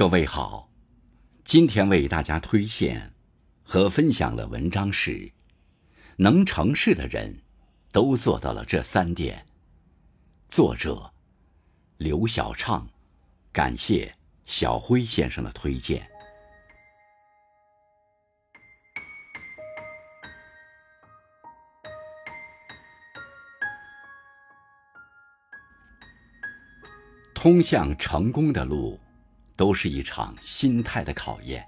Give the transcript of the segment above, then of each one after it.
各位好，今天为大家推荐和分享的文章是：能成事的人，都做到了这三点。作者刘小畅，感谢小辉先生的推荐。通向成功的路。都是一场心态的考验。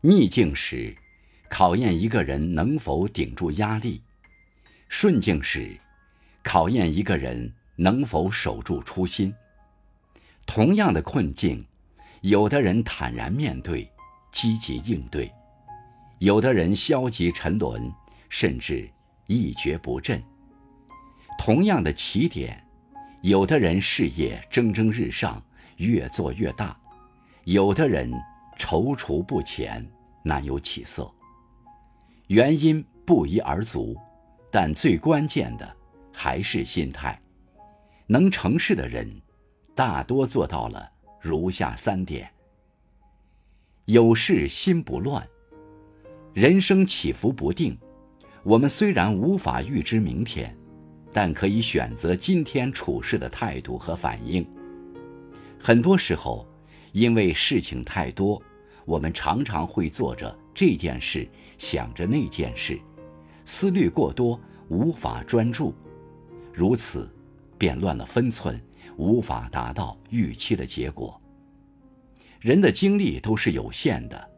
逆境时，考验一个人能否顶住压力；顺境时，考验一个人能否守住初心。同样的困境，有的人坦然面对，积极应对；有的人消极沉沦，甚至一蹶不振。同样的起点，有的人事业蒸蒸日上。越做越大，有的人踌躇不前，难有起色。原因不一而足，但最关键的还是心态。能成事的人，大多做到了如下三点：有事心不乱。人生起伏不定，我们虽然无法预知明天，但可以选择今天处事的态度和反应。很多时候，因为事情太多，我们常常会做着这件事，想着那件事，思虑过多，无法专注，如此，便乱了分寸，无法达到预期的结果。人的精力都是有限的，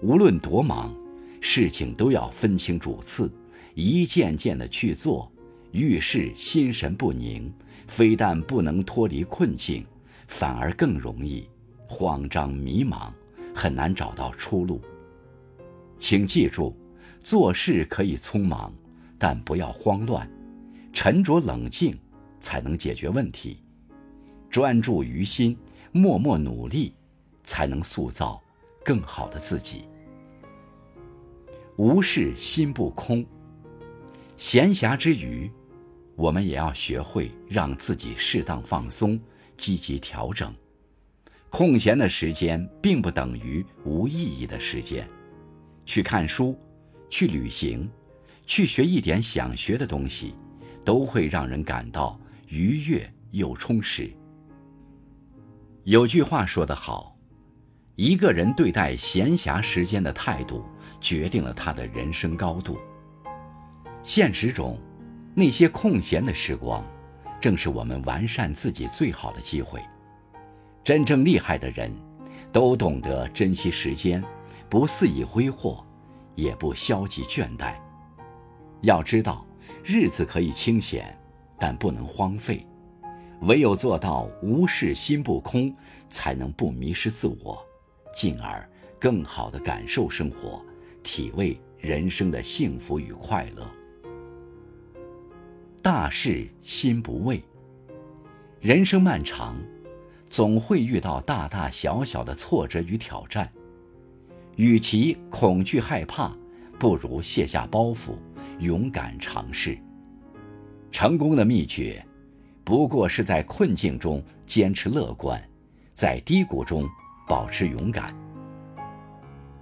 无论多忙，事情都要分清主次，一件件的去做，遇事心神不宁，非但不能脱离困境。反而更容易慌张迷茫，很难找到出路。请记住，做事可以匆忙，但不要慌乱，沉着冷静才能解决问题。专注于心，默默努力，才能塑造更好的自己。无事心不空。闲暇之余，我们也要学会让自己适当放松。积极调整，空闲的时间并不等于无意义的时间。去看书，去旅行，去学一点想学的东西，都会让人感到愉悦又充实。有句话说得好，一个人对待闲暇时间的态度，决定了他的人生高度。现实中，那些空闲的时光。正是我们完善自己最好的机会。真正厉害的人，都懂得珍惜时间，不肆意挥霍，也不消极倦怠。要知道，日子可以清闲，但不能荒废。唯有做到无事心不空，才能不迷失自我，进而更好地感受生活，体味人生的幸福与快乐。大事心不畏。人生漫长，总会遇到大大小小的挫折与挑战。与其恐惧害怕，不如卸下包袱，勇敢尝试。成功的秘诀，不过是在困境中坚持乐观，在低谷中保持勇敢。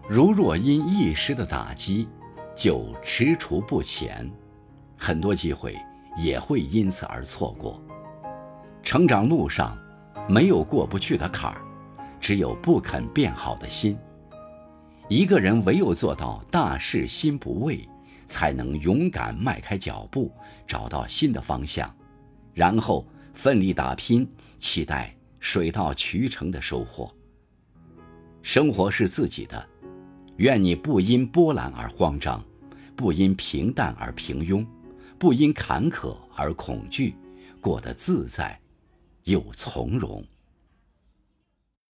如若因一时的打击就踟蹰不前，很多机会。也会因此而错过。成长路上，没有过不去的坎儿，只有不肯变好的心。一个人唯有做到大事心不畏，才能勇敢迈开脚步，找到新的方向，然后奋力打拼，期待水到渠成的收获。生活是自己的，愿你不因波澜而慌张，不因平淡而平庸。不因坎坷而恐惧，过得自在，又从容。